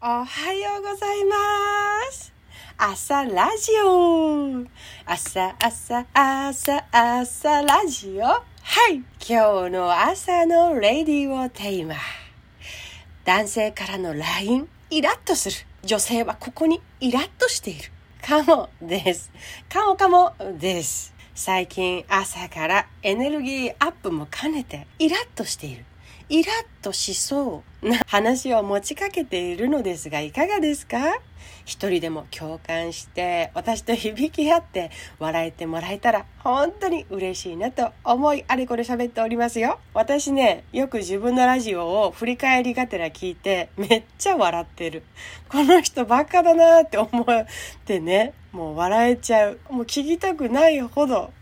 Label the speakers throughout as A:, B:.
A: おはようございます。朝ラジオ。朝朝朝朝ラジオ。はい。今日の朝のレディオテーマ。男性からの LINE、イラッとする。女性はここにイラッとしている。かもです。かもかもです。最近朝からエネルギーアップも兼ねてイラッとしている。イラッとしそうな話を持ちかけているのですがいかがですか？一人でも共感して私と響き合って笑えてもらえたら本当に嬉しいなと思いあれこれ喋っておりますよ。私ね、よく自分のラジオを振り返りがてら聞いてめっちゃ笑ってる。この人バカだなって思ってね、もう笑えちゃう。もう聞きたくないほど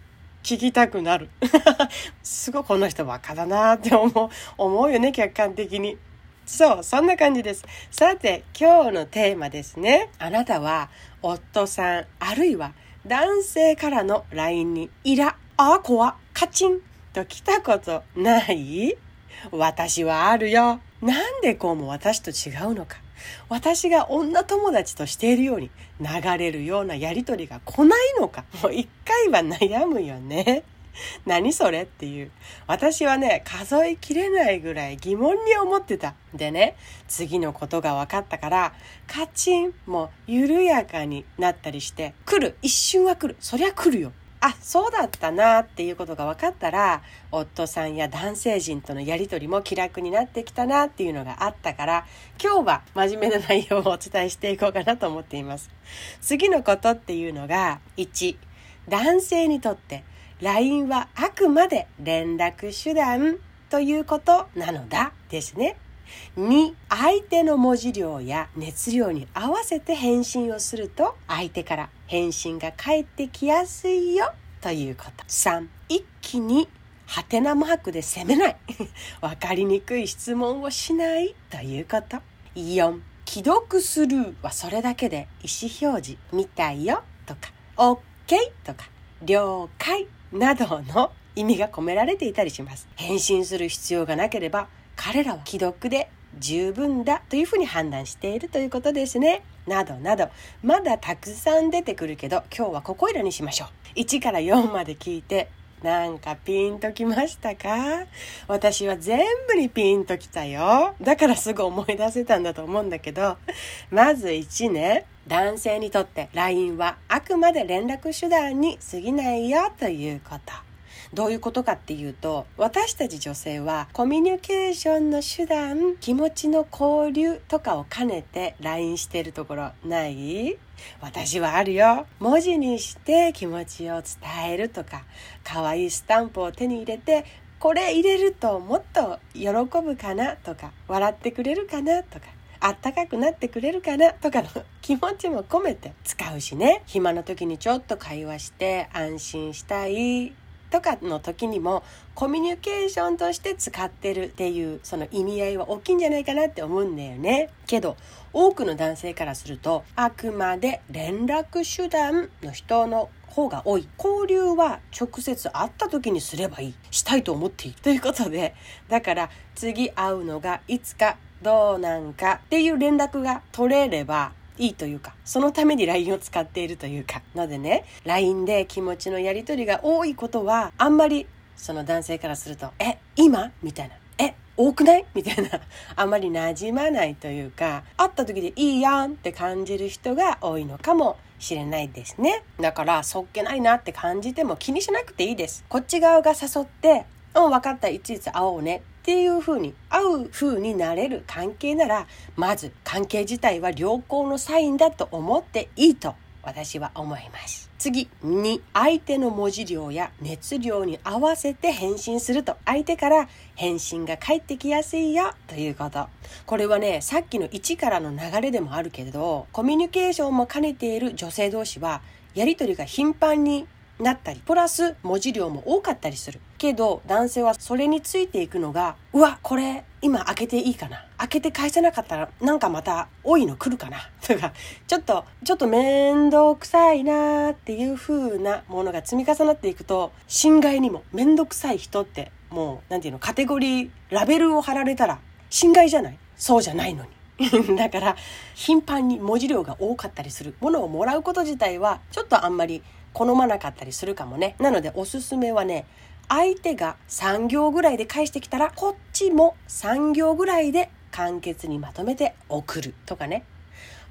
A: 聞きたくなる。すごいこの人バカだなって思う、思うよね、客観的に。そう、そんな感じです。さて、今日のテーマですね。あなたは、夫さん、あるいは男性からの LINE にイラ、あ、怖、カチンと来たことない私はあるよ。なんでこうも私と違うのか。私が女友達としているように流れるようなやりとりが来ないのか。もう一回は悩むよね。何それっていう。私はね、数えきれないぐらい疑問に思ってた。でね、次のことが分かったから、カチンも緩やかになったりして、来る。一瞬は来る。そりゃ来るよ。あ、そうだったなっていうことが分かったら、夫さんや男性陣とのやりとりも気楽になってきたなっていうのがあったから、今日は真面目な内容をお伝えしていこうかなと思っています。次のことっていうのが、1、男性にとって LINE はあくまで連絡手段ということなのだですね。2、相手の文字量や熱量に合わせて返信をすると相手から返信が返ってきやすいよということ。3、一気にハテナマークで責めない。わかりにくい質問をしないということ。4、既読スルーはそれだけで意思表示見たいよとか OK とか了解などの意味が込められていたりします。返信する必要がなければ彼らは既読で十分だというふうに判断しているということですね。などなど、まだたくさん出てくるけど、今日はここいらにしましょう。1から4まで聞いて、なんかピンときましたか？私は全部にピンときたよ。だからすぐ思い出せたんだと思うんだけど、まず1ね、男性にとって LINE はあくまで連絡手段に過ぎないよということ。どういうことかっていうと私たち女性はコミュニケーションの手段気持ちの交流とかを兼ねて LINE してるところない？私はあるよ。文字にして気持ちを伝えるとか可愛いスタンプを手に入れてこれ入れるともっと喜ぶかなとか笑ってくれるかなとかあったかくなってくれるかなとかの気持ちも込めて使うしね。暇な時にちょっと会話して安心したい。とかの時にもコミュニケーションとして使ってるっていうその意味合いは大きいんじゃないかなって思うんだよね。けど多くの男性からするとあくまで連絡手段の人の方が多い。交流は直接会った時にすればいい。したいと思っているということで。だから次会うのがいつかどうなんかっていう連絡が取れればいいというか、そのために LINE を使っているというか。のでね、LINE で気持ちのやり取りが多いことは、あんまりその男性からすると、え、今？みたいな。え、多くない？みたいな。あんまり馴染まないというか、会った時でいいやんって感じる人が多いのかもしれないですね。だから、そっけないなって感じても気にしなくていいです。こっち側が誘って、うん、分かった、いついつ会おうね。っていう風に会う風になれる関係ならまず関係自体は良好のサインだと思っていいと私は思います次2相手の文字量や熱量に合わせて返信すると相手から返信が返ってきやすいよということこれはねさっきの1からの流れでもあるけれどコミュニケーションも兼ねている女性同士はやり取りが頻繁になったり、プラス文字量も多かったりする。けど、男性はそれについていくのが、うわ、これ、今開けていいかな。開けて返せなかったら、なんかまた多いの来るかな。とか、ちょっと、ちょっと面倒くさいなっていう風なものが積み重なっていくと、侵害にも面倒くさい人って、もう、なんていうの、カテゴリー、ラベルを貼られたら、侵害じゃない？そうじゃないのに。だから頻繁に文字量が多かったりする。ものをもらうこと自体はちょっとあんまり好まなかったりするかもね。なのでおすすめはね相手が3行ぐらいで返してきたらこっちも3行ぐらいで簡潔にまとめて送るとかね。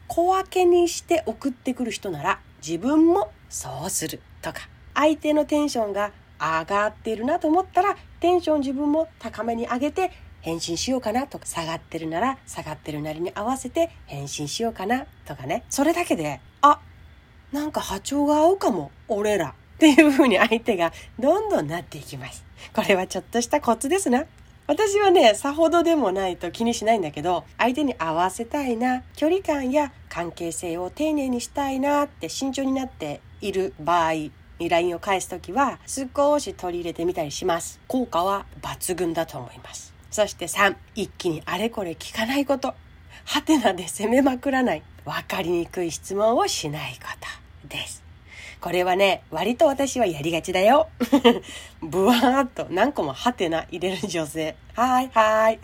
A: 小分けにして送ってくる人なら自分もそうするとか。相手のテンションが上がってるなと思ったらテンション自分も高めに上げて返信しようかなとか。下がってるなら下がってるなりに合わせて返信しようかなとかね。それだけであなんか波長が合うかも俺ら。っていう風に相手がどんどんなっていきます。これはちょっとしたコツですな。私はねさほどでもないと気にしないんだけど相手に合わせたいな距離感や関係性を丁寧にしたいなって慎重になっている場合に LINE を返す時は少し取り入れてみたりします。効果は抜群だと思います。そして3一気にあれこれ聞かないこと。はてなで攻めまくらない。分かりにくい質問をしないことです。これはね、割と私はやりがちだよ。ブワーっと何個もハテナ入れる女性。はい、はーい。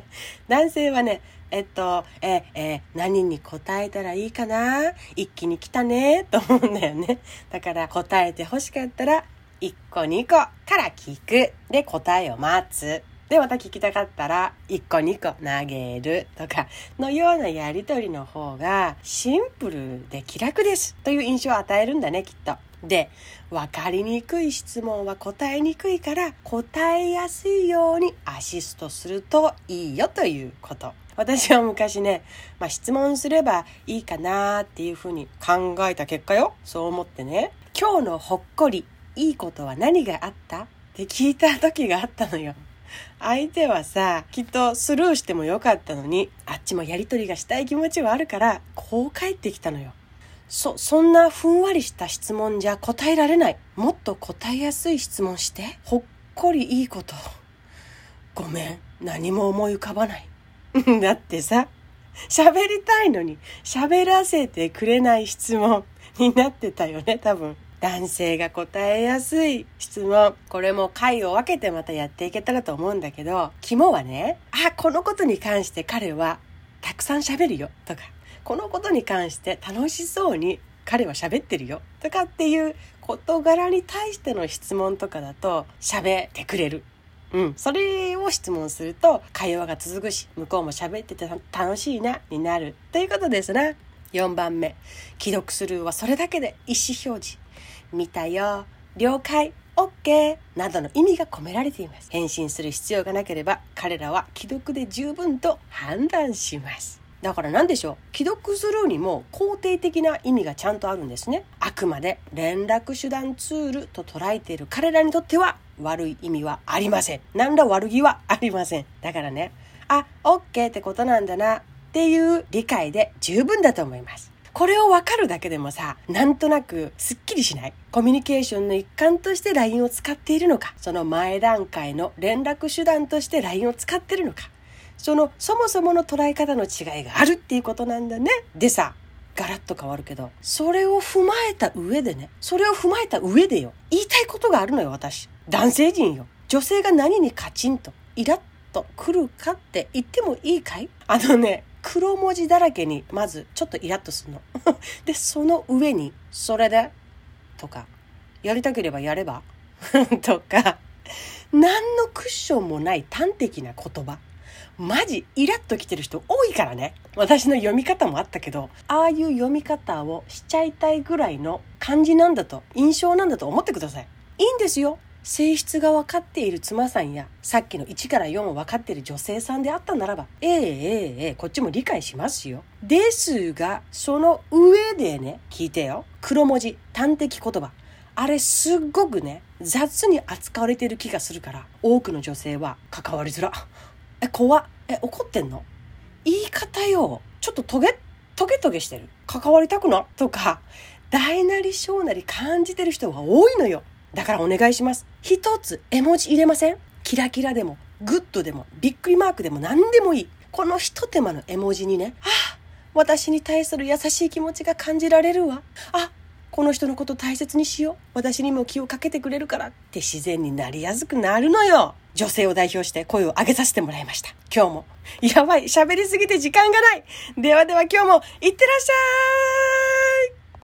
A: 男性はね、えっと、え、え、何に答えたらいいかな？一気に来たねと思うんだよね。だから答えて欲しかったら、1個2個から聞く。で、答えを待つ。で、また聞きたかったら、1個2個投げるとかのようなやりとりの方がシンプルで気楽ですという印象を与えるんだね、きっと。で、分かりにくい質問は答えにくいから答えやすいようにアシストするといいよということ。私は昔ね、まあ、質問すればいいかなっていうふうに考えた結果よ。そう思ってね。今日のほっこり、いいことは何があった？って聞いた時があったのよ。相手はさ、きっとスルーしてもよかったのに、あっちもやりとりがしたい気持ちはあるから、こう帰ってきたのよ。そ、そんなふんわりした質問じゃ答えられない。もっと答えやすい質問して。ほっこりいいこと。ごめん、何も思い浮かばない。だってさ、喋りたいのに喋らせてくれない質問になってたよね、多分。男性が答えやすい質問。これも回を分けてまたやっていけたらと思うんだけど、肝はね、あ、このことに関して彼はたくさん喋るよとか、このことに関して楽しそうに彼は喋ってるよとかっていう事柄に対しての質問とかだと喋ってくれる。うん。それを質問すると会話が続くし、向こうも喋ってて楽しいな、になる。ということですな。4番目。既読スルーはそれだけで意思表示。見たよ、了解、OK などの意味が込められています。返信する必要がなければ彼らは既読で十分と判断します。だから何でしょう？既読するにも肯定的な意味がちゃんとあるんですね。あくまで連絡手段ツールと捉えている彼らにとっては悪い意味はありません。何ら悪気はありません。だからね、あ、OK ってことなんだなっていう理解で十分だと思います。これをわかるだけでもさ、なんとなくすっきりしないコミュニケーションの一環として LINE を使っているのか、その前段階の連絡手段として LINE を使ってるのか、そのそもそもの捉え方の違いがあるっていうことなんだね。でさ、ガラッと変わるけど、それを踏まえた上でね、それを踏まえた上でよ、言いたいことがあるのよ、私。男性陣よ。女性が何にカチンと、イラッと来るかって言ってもいいかい？あのね、黒文字だらけにまずちょっとイラッとするの。で、その上に、それで？とか、やりたければやれば？とか、何のクッションもない端的な言葉。マジイラッときてる人多いからね。私の読み方もあったけど、ああいう読み方をしちゃいたいぐらいの感じなんだと、印象なんだと思ってください。いいんですよ。性質が分かっている妻さんや、さっきの1から4を分かっている女性さんであったならば、ええええええ、こっちも理解しますよ。ですが、その上でね、聞いてよ。黒文字、端的言葉。あれすっごくね、雑に扱われてる気がするから、多くの女性は関わりづら。え、怖。え、怒ってんの？言い方よ。ちょっとトゲ、トゲトゲしてる。関わりたくなとか、大なり小なり感じてる人が多いのよ。だからお願いします。一つ絵文字入れません？キラキラでも、グッドでも、びっくりマークでも何でもいい。この一手間の絵文字にね、ああ、私に対する優しい気持ちが感じられるわ。あ、この人のこと大切にしよう。私にも気をかけてくれるからって自然になりやすくなるのよ。女性を代表して声を上げさせてもらいました。今日も。やばい、喋りすぎて時間がない。ではでは今日も、いってらっしゃい